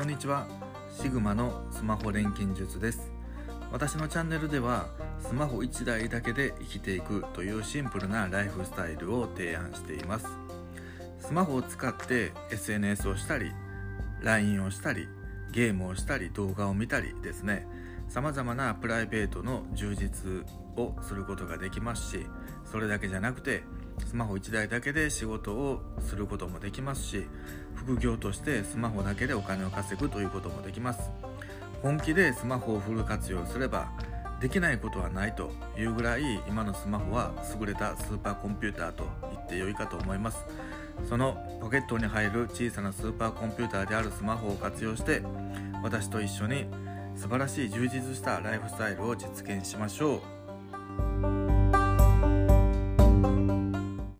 こんにちは。シグマのスマホ錬金術です。私のチャンネルではスマホ1台だけで生きていくというシンプルなライフスタイルを提案しています。スマホを使って SNS をしたり LINE をしたりゲームをしたり動画を見たりですね。様々なプライベートの充実をすることができますしそれだけじゃなくてスマホ1台だけで仕事をすることもできますし副業としてスマホだけでお金を稼ぐということもできます。本気でスマホをフル活用すればできないことはないというぐらい今のスマホは優れたスーパーコンピューターと言ってよいかと思います。そのポケットに入る小さなスーパーコンピューターであるスマホを活用して私と一緒に素晴らしい充実したライフスタイルを実現しましょう。